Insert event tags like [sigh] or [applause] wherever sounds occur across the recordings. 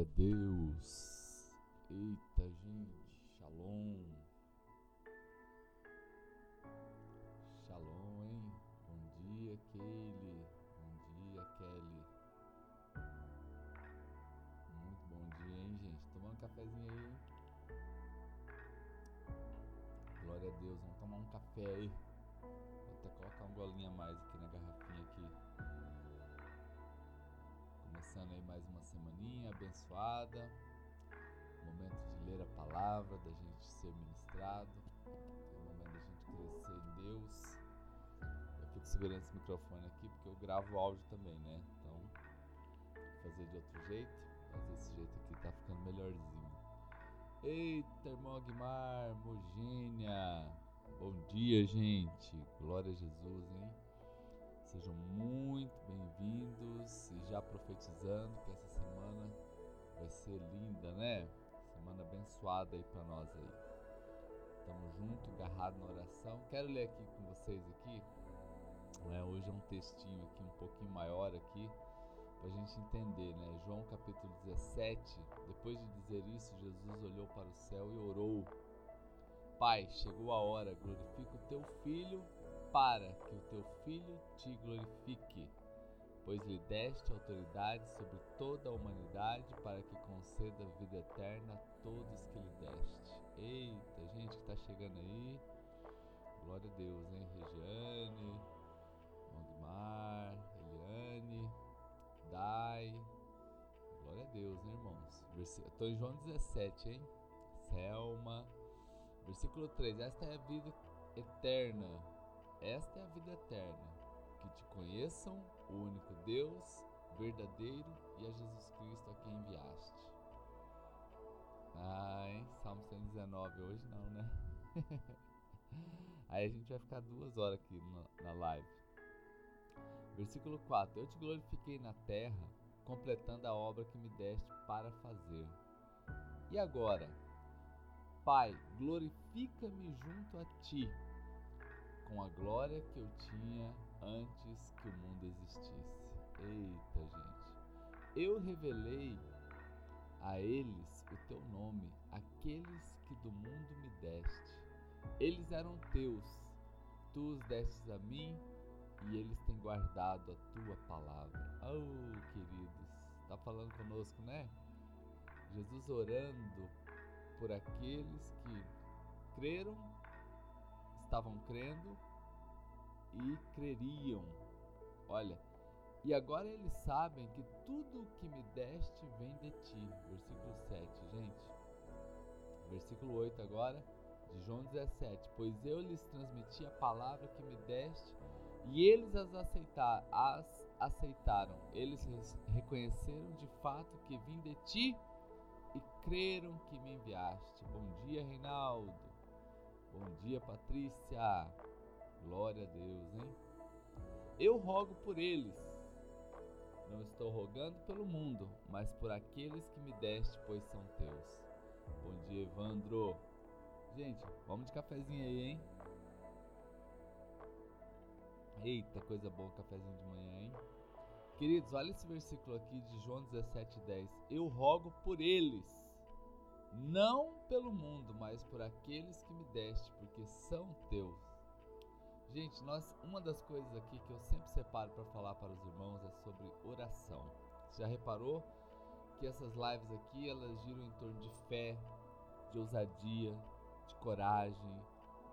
Glória a Deus. Eita, gente. Shalom. Shalom, hein? Bom dia, Keile. Bom dia, Kelly. Muito bom dia, hein, gente? Tomando um cafezinho aí. Glória a Deus. Vamos tomar um café aí. Abençoada. Momento de ler a palavra, da gente ser ministrado. É o momento da gente crescer em Deus. Eu fico segurando esse microfone aqui porque eu gravo áudio também, né? Então, vou fazer de outro jeito, mas desse jeito aqui tá ficando melhorzinho. Eita, irmão Aguimar, Mogênia. Bom dia, gente. Glória a Jesus, hein? Sejam muito bem-vindos e já profetizando que essa semana vai ser linda, né? Semana abençoada aí para nós aí. Estamos juntos, agarrados na oração. Quero ler aqui com vocês aqui. Né? Hoje é um textinho aqui um pouquinho maior aqui para a gente entender, né? João capítulo 17. Depois de dizer isso, Jesus olhou para o céu e orou. Pai, chegou a hora, glorifica o teu filho para que o teu filho te glorifique, pois lhe deste autoridade sobre toda a humanidade para que conceda vida eterna a todos que lhe deste. Eita, gente que está chegando aí, glória a Deus, hein? Regiane, Magmar, Eliane, Dai, glória a Deus, né, irmãos? Estou em João 17, hein? Selma, versículo 3: Esta é a vida eterna esta é a vida eterna: que te conheçam, o único Deus verdadeiro e a Jesus Cristo a quem enviaste. Ai, Salmo 119 hoje não, né? [laughs] Aí a gente vai ficar duas horas aqui na live. Versículo 4: Eu te glorifiquei na terra, completando a obra que me deste para fazer. E agora, Pai, glorifica-me junto a ti com a glória que eu tinha antes que o mundo existisse. Eita, gente. Eu revelei a eles o teu nome, aqueles que do mundo me deste. Eles eram teus, tu os destes a mim e eles têm guardado a tua palavra. Oh, queridos, está falando conosco, né? Jesus orando por aqueles que creram estavam crendo e creriam. Olha, e agora eles sabem que tudo o que me deste vem de ti. Versículo 7, gente. Versículo 8 agora, de João 17. Pois eu lhes transmiti a palavra que me deste e eles as, aceitar, as aceitaram. Eles reconheceram de fato que vim de ti e creram que me enviaste. Bom dia, Reinaldo. Bom dia, Patrícia. Glória a Deus, hein? Eu rogo por eles. Não estou rogando pelo mundo, mas por aqueles que me deste, pois são teus. Bom dia, Evandro. Gente, vamos de cafezinho aí, hein? Eita, coisa boa, cafezinho de manhã, hein? Queridos, olha esse versículo aqui de João 17,10. Eu rogo por eles não pelo mundo, mas por aqueles que me deste, porque são. Gente, nós uma das coisas aqui que eu sempre separo para falar para os irmãos é sobre oração. Você já reparou que essas lives aqui elas giram em torno de fé, de ousadia, de coragem,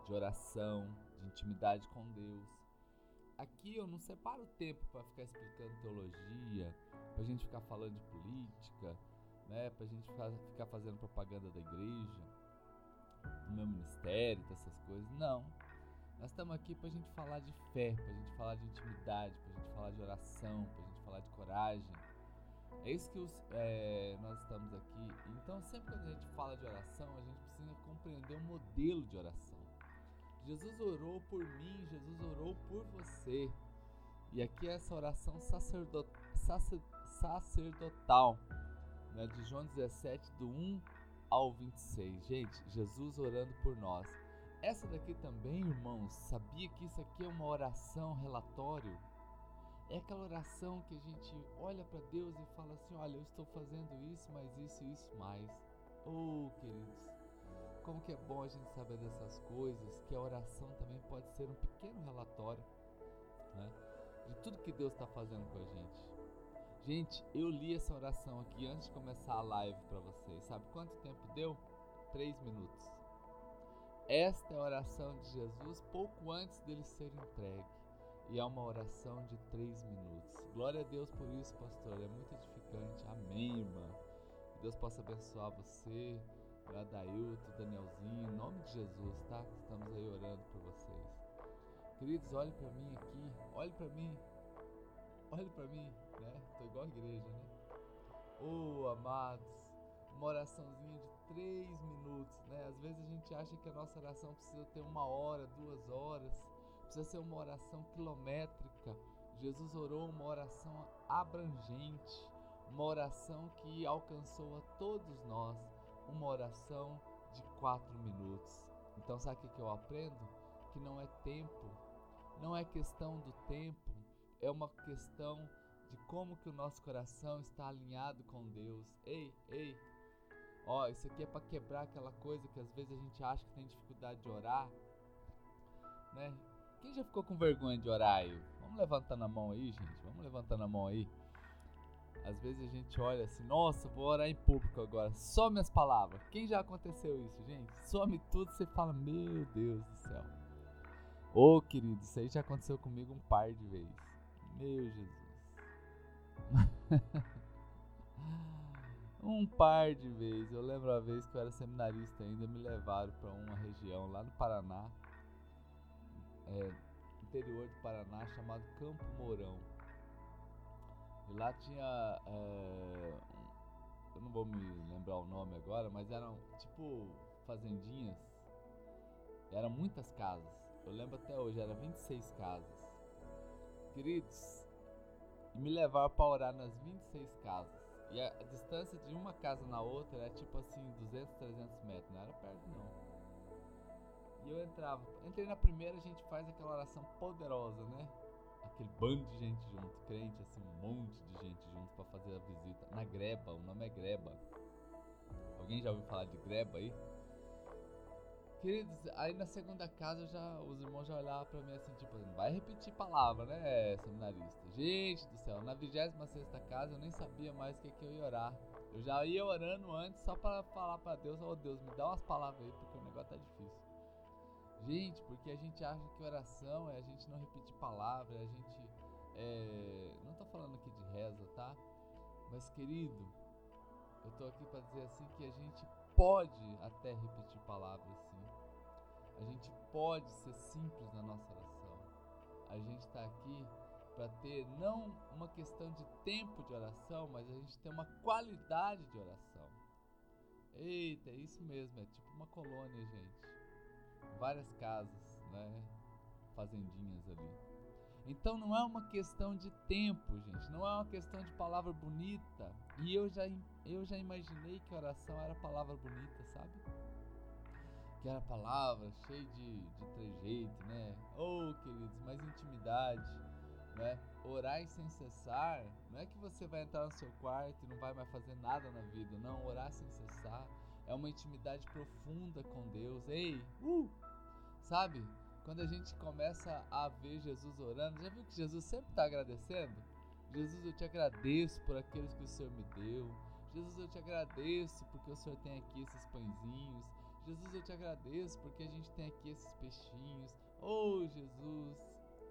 de oração, de intimidade com Deus. Aqui eu não separo tempo para ficar explicando teologia, para a gente ficar falando de política, né, pra gente ficar fazendo propaganda da igreja, do meu ministério, dessas coisas. Não. Nós estamos aqui pra gente falar de fé, pra gente falar de intimidade, pra gente falar de oração, pra gente falar de coragem. É isso que os, é, nós estamos aqui. Então, sempre quando a gente fala de oração, a gente precisa compreender o modelo de oração. Jesus orou por mim, Jesus orou por você. E aqui é essa oração sacerdot, sacer, sacerdotal né, de João 17, do 1 ao 26. Gente, Jesus orando por nós. Essa daqui também, irmãos, sabia que isso aqui é uma oração relatório? É aquela oração que a gente olha para Deus e fala assim: Olha, eu estou fazendo isso, mas isso e isso mais. Oh, queridos, como que é bom a gente saber dessas coisas, que a oração também pode ser um pequeno relatório né, de tudo que Deus está fazendo com a gente. Gente, eu li essa oração aqui antes de começar a live para vocês. Sabe quanto tempo deu? Três minutos. Esta é a oração de Jesus pouco antes dele ser entregue. E é uma oração de três minutos. Glória a Deus por isso, pastor. É muito edificante. Amém, irmã. Que Deus possa abençoar você, o Adailton, Danielzinho, em nome de Jesus, tá? Estamos aí orando por vocês. Queridos, olhe para mim aqui, olhe para mim, olhe para mim, né? Tô igual a igreja, né? Oh, amados, uma oraçãozinha de três minutos, né? Às vezes a gente acha que a nossa oração precisa ter uma hora, duas horas, precisa ser uma oração quilométrica. Jesus orou uma oração abrangente, uma oração que alcançou a todos nós, uma oração de quatro minutos. Então, sabe o que eu aprendo? Que não é tempo, não é questão do tempo, é uma questão de como que o nosso coração está alinhado com Deus. Ei, ei, ó, isso aqui é para quebrar aquela coisa que às vezes a gente acha que tem dificuldade de orar, né? Quem já ficou com vergonha de orar aí? Vamos levantando a mão aí, gente. Vamos levantando a mão aí. Às vezes a gente olha assim, nossa, vou orar em público agora. Some as palavras. Quem já aconteceu isso, gente? Some tudo, você fala, meu Deus do céu. Ô, oh, querido, isso aí já aconteceu comigo um par de vezes. Meu Jesus. [laughs] um par de vezes. Eu lembro a vez que eu era seminarista ainda, me levaram para uma região lá no Paraná, é, interior do Paraná, chamado Campo Mourão. E lá tinha. É, eu não vou me lembrar o nome agora, mas eram tipo fazendinhas. Eram muitas casas. Eu lembro até hoje, eram 26 casas. Queridos, me levaram para orar nas 26 casas. E a, a, distância de uma casa na outra era tipo assim, 200, 300 metros, não era perto não. E eu entrava, entrei na primeira, a gente faz aquela oração poderosa, né? Aquele bando de gente junto, crente, assim, um monte de gente junto para fazer a visita. Na greba, o nome é greba. Alguém já ouviu falar de greba aí? Queridos, aí na segunda casa já, os irmãos já olhavam pra mim assim, tipo, não vai repetir palavra, né, seminarista? Gente do céu, na 26 casa eu nem sabia mais o que, que eu ia orar. Eu já ia orando antes só para falar para Deus, oh Deus, me dá umas palavras aí, porque o negócio tá difícil. Gente, porque a gente acha que oração é a gente não repetir palavra, é a gente. É... Não tô falando aqui de reza, tá? Mas querido, eu tô aqui para dizer assim que a gente pode até repetir palavras. A gente pode ser simples na nossa oração. A gente está aqui para ter não uma questão de tempo de oração, mas a gente tem uma qualidade de oração. Eita, é isso mesmo, é tipo uma colônia, gente. Várias casas, né? Fazendinhas ali. Então não é uma questão de tempo, gente. Não é uma questão de palavra bonita. E eu já, eu já imaginei que oração era palavra bonita, sabe? Que era palavra cheia de, de trejeito, né? Oh, queridos, mais intimidade, né? Orar sem cessar. Não é que você vai entrar no seu quarto e não vai mais fazer nada na vida. Não, orar sem cessar é uma intimidade profunda com Deus. Ei, uh! Sabe? Quando a gente começa a ver Jesus orando, já viu que Jesus sempre está agradecendo? Jesus, eu te agradeço por aqueles que o Senhor me deu. Jesus, eu te agradeço porque o Senhor tem aqui esses pãezinhos. Jesus, eu te agradeço porque a gente tem aqui esses peixinhos. Oh, Jesus,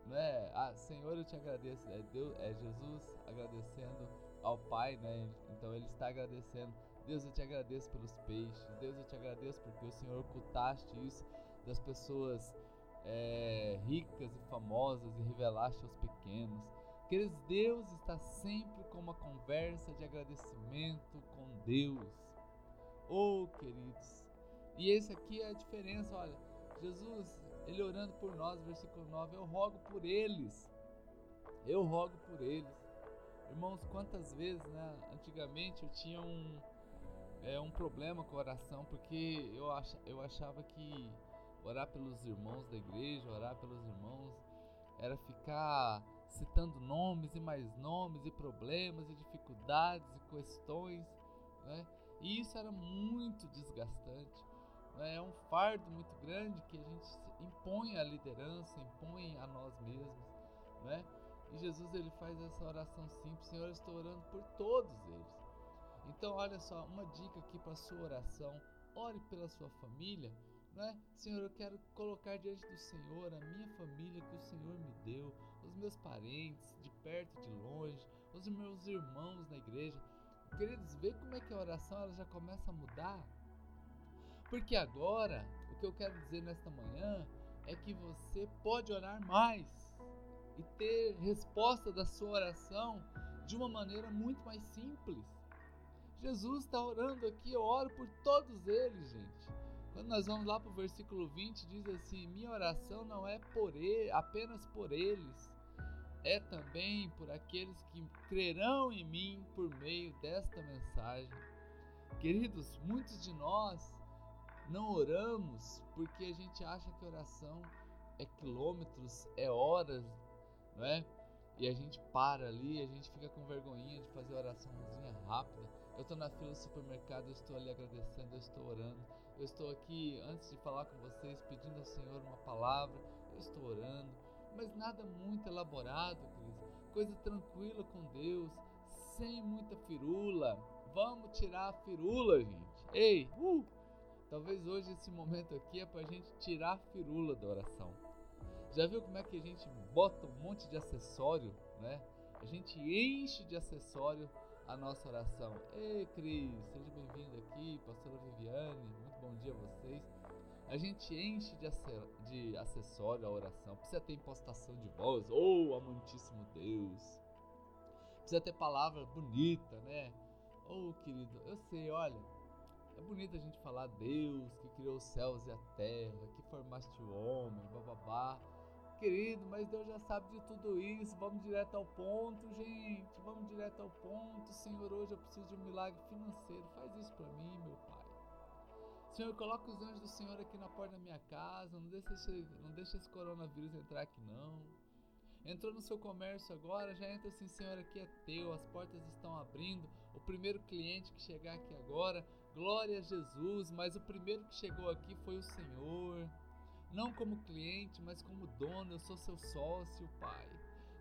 né? Ah, Senhor, eu te agradeço. É, Deus, é Jesus agradecendo ao Pai, né? Então ele está agradecendo. Deus, eu te agradeço pelos peixes. Deus, eu te agradeço porque o Senhor ocultaste isso das pessoas é, ricas e famosas e revelaste aos pequenos. Queridos, Deus está sempre com uma conversa de agradecimento com Deus. Oh, queridos. E esse aqui é a diferença, olha. Jesus, ele orando por nós, versículo 9, eu rogo por eles. Eu rogo por eles. Irmãos, quantas vezes, né? Antigamente eu tinha um, é, um problema com oração, porque eu, ach, eu achava que orar pelos irmãos da igreja, orar pelos irmãos, era ficar citando nomes e mais nomes e problemas e dificuldades e questões, né? E isso era muito desgastante. Né? É um fardo muito grande que a gente impõe à liderança, impõe a nós mesmos, né? E Jesus ele faz essa oração simples, Senhor, eu estou orando por todos eles. Então, olha só, uma dica aqui para sua oração: ore pela sua família, né? Senhor, eu quero colocar diante do Senhor a minha família que o Senhor me deu, os meus parentes, de perto e de longe, os meus irmãos na igreja. Queridos, vê como é que a oração ela já começa a mudar. Porque agora, o que eu quero dizer nesta manhã é que você pode orar mais e ter resposta da sua oração de uma maneira muito mais simples. Jesus está orando aqui, eu oro por todos eles, gente. Quando nós vamos lá para o versículo 20, diz assim: Minha oração não é por ele, apenas por eles, é também por aqueles que crerão em mim por meio desta mensagem. Queridos, muitos de nós não oramos porque a gente acha que oração é quilômetros, é horas, não é? E a gente para ali, a gente fica com vergonhinha de fazer oraçãozinha rápida. Eu estou na fila do supermercado, eu estou ali agradecendo, eu estou orando. Eu estou aqui antes de falar com vocês, pedindo ao Senhor uma palavra, eu estou orando. Mas nada muito elaborado, Cris. Coisa tranquila com Deus, sem muita firula. Vamos tirar a firula, gente. Ei, uh! Talvez hoje esse momento aqui é para a gente tirar a firula da oração. Já viu como é que a gente bota um monte de acessório, né? A gente enche de acessório a nossa oração. Ei, Cris, seja bem-vindo aqui, pastora Viviane, muito bom dia a vocês. A gente enche de, acessório a oração. Precisa ter impostação de voz, ou oh, amantíssimo Deus. Precisa ter palavra bonita, né? Oh, querido, eu sei, olha, é bonito a gente falar Deus que criou os céus e a terra, que formaste o homem, bababá. Querido, mas Deus já sabe de tudo isso. Vamos direto ao ponto, gente. Vamos direto ao ponto. Senhor, hoje eu preciso de um milagre financeiro. Faz isso para mim, meu Pai. Senhor, coloca os anjos do Senhor aqui na porta da minha casa. Não deixa esse, não deixa esse coronavírus entrar aqui, não. Entrou no seu comércio agora, já entra assim, Senhor, aqui é teu, as portas estão abrindo. O primeiro cliente que chegar aqui agora, glória a Jesus, mas o primeiro que chegou aqui foi o Senhor. Não como cliente, mas como dono, eu sou seu sócio, Pai.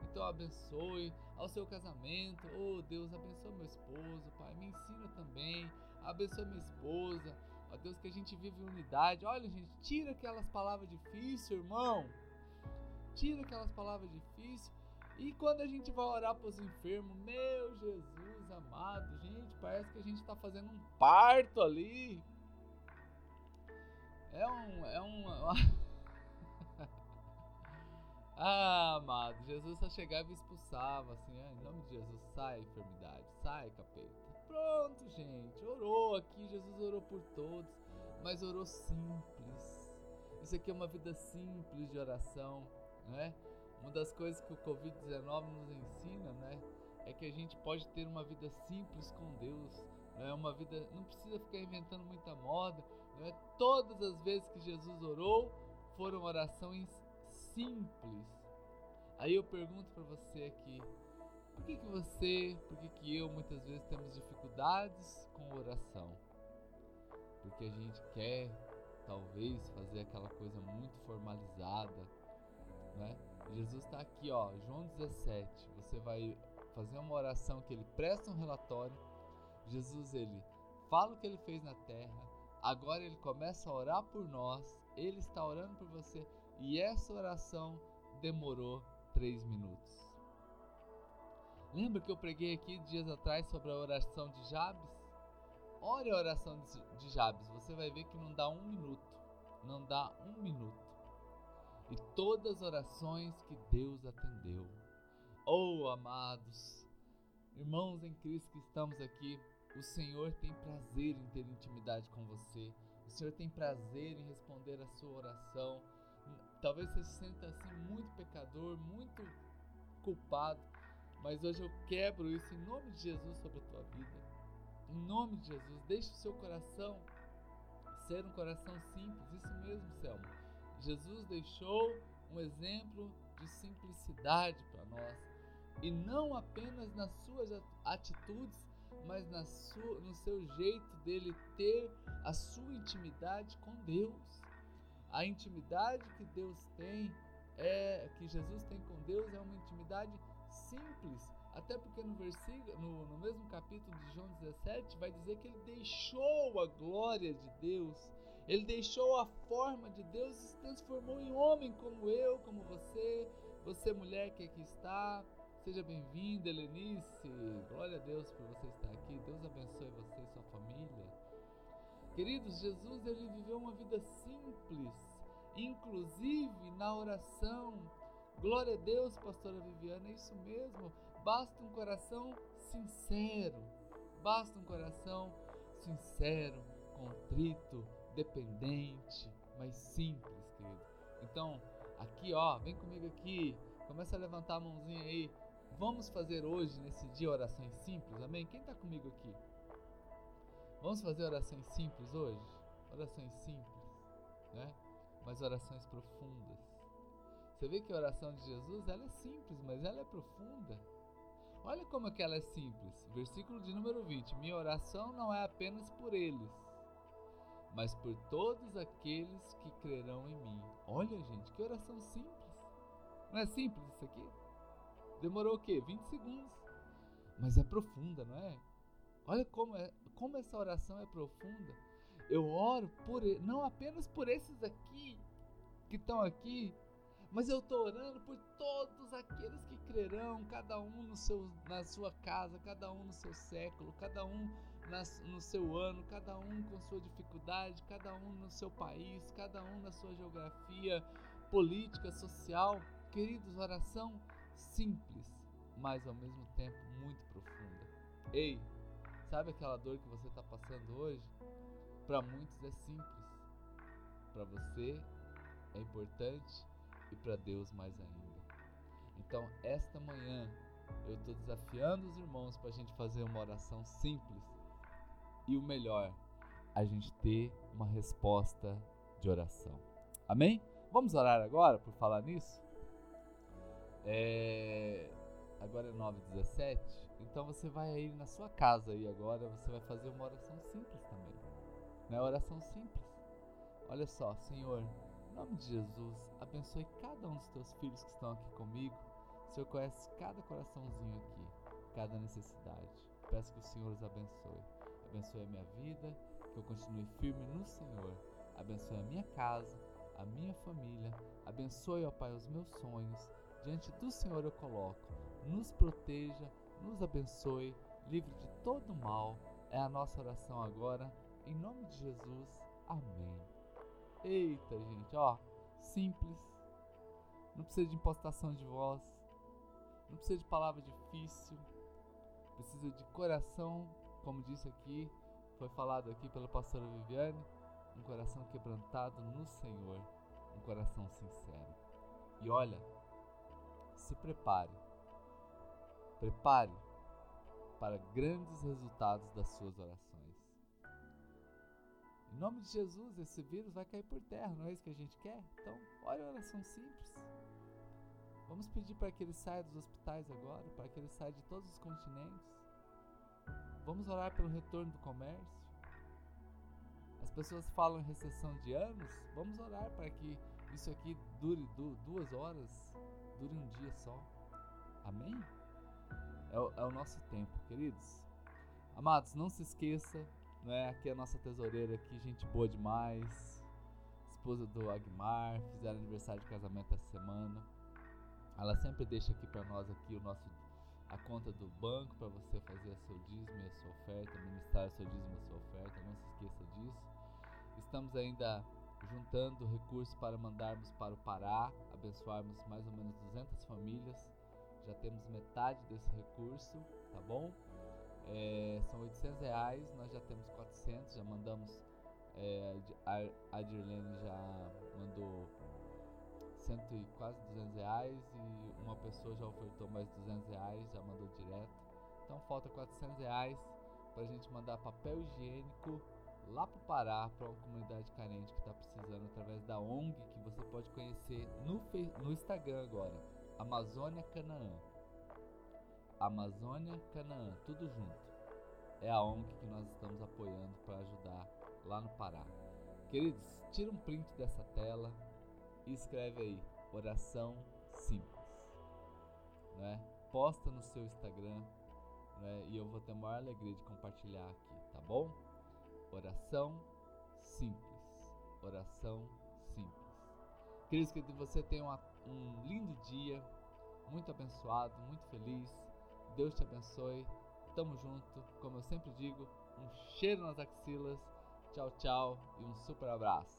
Então abençoe ao seu casamento. Oh Deus, abençoe meu esposo, Pai. Me ensina também. Abençoe minha esposa. Ó Deus, que a gente vive unidade. Olha, gente, tira aquelas palavras difíceis, irmão tira aquelas palavras difíceis. E quando a gente vai orar para os enfermos, meu Jesus amado, gente, parece que a gente está fazendo um parto ali. É um. É um. [laughs] ah, amado, Jesus só chegava e expulsava, assim, em nome de Jesus, sai enfermidade, sai capeta. Pronto, gente, orou aqui, Jesus orou por todos, mas orou simples. Isso aqui é uma vida simples de oração né? Uma das coisas que o Covid-19 nos ensina, né, é que a gente pode ter uma vida simples com Deus, né? Uma vida não precisa ficar inventando muita moda, né? Todas as vezes que Jesus orou foram orações simples. Aí eu pergunto para você aqui, por que, que você, por que, que eu muitas vezes temos dificuldades com oração? Porque a gente quer talvez fazer aquela coisa muito formalizada, né? Jesus está aqui, ó, João 17. Você vai fazer uma oração que ele presta um relatório. Jesus ele fala o que ele fez na terra. Agora ele começa a orar por nós. Ele está orando por você e essa oração demorou três minutos. Lembra que eu preguei aqui dias atrás sobre a oração de Jabes? Ore a oração de Jabes, você vai ver que não dá um minuto. Não dá um minuto e todas as orações que Deus atendeu. Oh, amados, irmãos em Cristo que estamos aqui, o Senhor tem prazer em ter intimidade com você. O Senhor tem prazer em responder a sua oração. Talvez você se sinta assim muito pecador, muito culpado, mas hoje eu quebro isso em nome de Jesus sobre a tua vida. Em nome de Jesus, deixe o seu coração ser um coração simples, isso mesmo, Selma Jesus deixou um exemplo de simplicidade para nós. E não apenas nas suas atitudes, mas na sua, no seu jeito dele ter a sua intimidade com Deus. A intimidade que Deus tem, é que Jesus tem com Deus, é uma intimidade simples. Até porque no versículo, no, no mesmo capítulo de João 17, vai dizer que ele deixou a glória de Deus ele deixou a forma de Deus e se transformou em homem como eu, como você, você mulher que aqui está. Seja bem-vinda, Helenice. Glória a Deus por você estar aqui. Deus abençoe você e sua família. Queridos, Jesus ele viveu uma vida simples, inclusive na oração. Glória a Deus, pastora Viviana, é isso mesmo. Basta um coração sincero. Basta um coração sincero, contrito, dependente, mas simples, querido. Então, aqui ó, vem comigo aqui, começa a levantar a mãozinha aí. Vamos fazer hoje, nesse dia, orações simples, amém? Quem está comigo aqui? Vamos fazer orações simples hoje? Orações simples, né? Mas orações profundas. Você vê que a oração de Jesus, ela é simples, mas ela é profunda. Olha como é que ela é simples. Versículo de número 20. Minha oração não é apenas por eles, mas por todos aqueles que crerão em mim. Olha, gente, que oração simples. Não é simples isso aqui? Demorou o quê? 20 segundos. Mas é profunda, não é? Olha como, é, como essa oração é profunda. Eu oro por não apenas por esses aqui que estão aqui, mas eu estou orando por todos aqueles que crerão, cada um no seu, na sua casa, cada um no seu século, cada um no seu ano, cada um com sua dificuldade, cada um no seu país, cada um na sua geografia política, social. Queridos, oração simples, mas ao mesmo tempo muito profunda. Ei, sabe aquela dor que você está passando hoje? Para muitos é simples, para você é importante e para Deus mais ainda. Então, esta manhã eu estou desafiando os irmãos para a gente fazer uma oração simples e o melhor, a gente ter uma resposta de oração. Amém? Vamos orar agora por falar nisso? É... Agora é 9h17, então você vai aí na sua casa e agora você vai fazer uma oração simples também. Não é oração simples. Olha só, Senhor, em nome de Jesus, abençoe cada um dos teus filhos que estão aqui comigo. O Senhor conhece cada coraçãozinho aqui, cada necessidade. Peço que o Senhor os abençoe abençoe a minha vida, que eu continue firme no Senhor. Abençoe a minha casa, a minha família. Abençoe, ó Pai, os meus sonhos. Diante do Senhor eu coloco. Nos proteja, nos abençoe, livre de todo mal. É a nossa oração agora. Em nome de Jesus. Amém. Eita, gente, ó, simples. Não precisa de impostação de voz. Não precisa de palavra difícil. Precisa de coração como disse aqui, foi falado aqui pela pastora Viviane, um coração quebrantado no Senhor, um coração sincero. E olha, se prepare, prepare para grandes resultados das suas orações. Em nome de Jesus, esse vírus vai cair por terra, não é isso que a gente quer? Então, olha a oração simples. Vamos pedir para que ele saia dos hospitais agora, para que ele saia de todos os continentes Vamos orar pelo retorno do comércio. As pessoas falam em recessão de anos. Vamos orar para que isso aqui dure duas horas, dure um dia só. Amém? É o, é o nosso tempo, queridos. Amados, não se esqueça, não é? Aqui é a nossa tesoureira aqui, gente boa demais. Esposa do Agmar, fizeram aniversário de casamento essa semana. Ela sempre deixa aqui para nós aqui o nosso a conta do banco para você fazer a seu dízimo e a sua oferta, ministrar seu dízimo e a sua oferta, não se esqueça disso. Estamos ainda juntando recursos para mandarmos para o Pará, abençoarmos mais ou menos 200 famílias. Já temos metade desse recurso, tá bom? É, são 800 reais, nós já temos 400, já mandamos. É, a Dirlene já mandou cento e quase 200 reais e uma pessoa já ofertou mais 200 reais, já mandou direto. Então falta 400 reais para a gente mandar papel higiênico lá para o Pará, para uma comunidade carente que está precisando, através da ONG que você pode conhecer no, no Instagram agora, Amazônia Canaã. Amazônia Canaã, tudo junto. É a ONG que nós estamos apoiando para ajudar lá no Pará. Queridos, tira um print dessa tela e escreve aí oração simples. Né? Posta no seu Instagram né? e eu vou ter a maior alegria de compartilhar aqui, tá bom? Oração simples. Oração simples. Queridos, que você tenha um lindo dia, muito abençoado, muito feliz. Deus te abençoe. Tamo junto. Como eu sempre digo, um cheiro nas axilas. Tchau, tchau e um super abraço.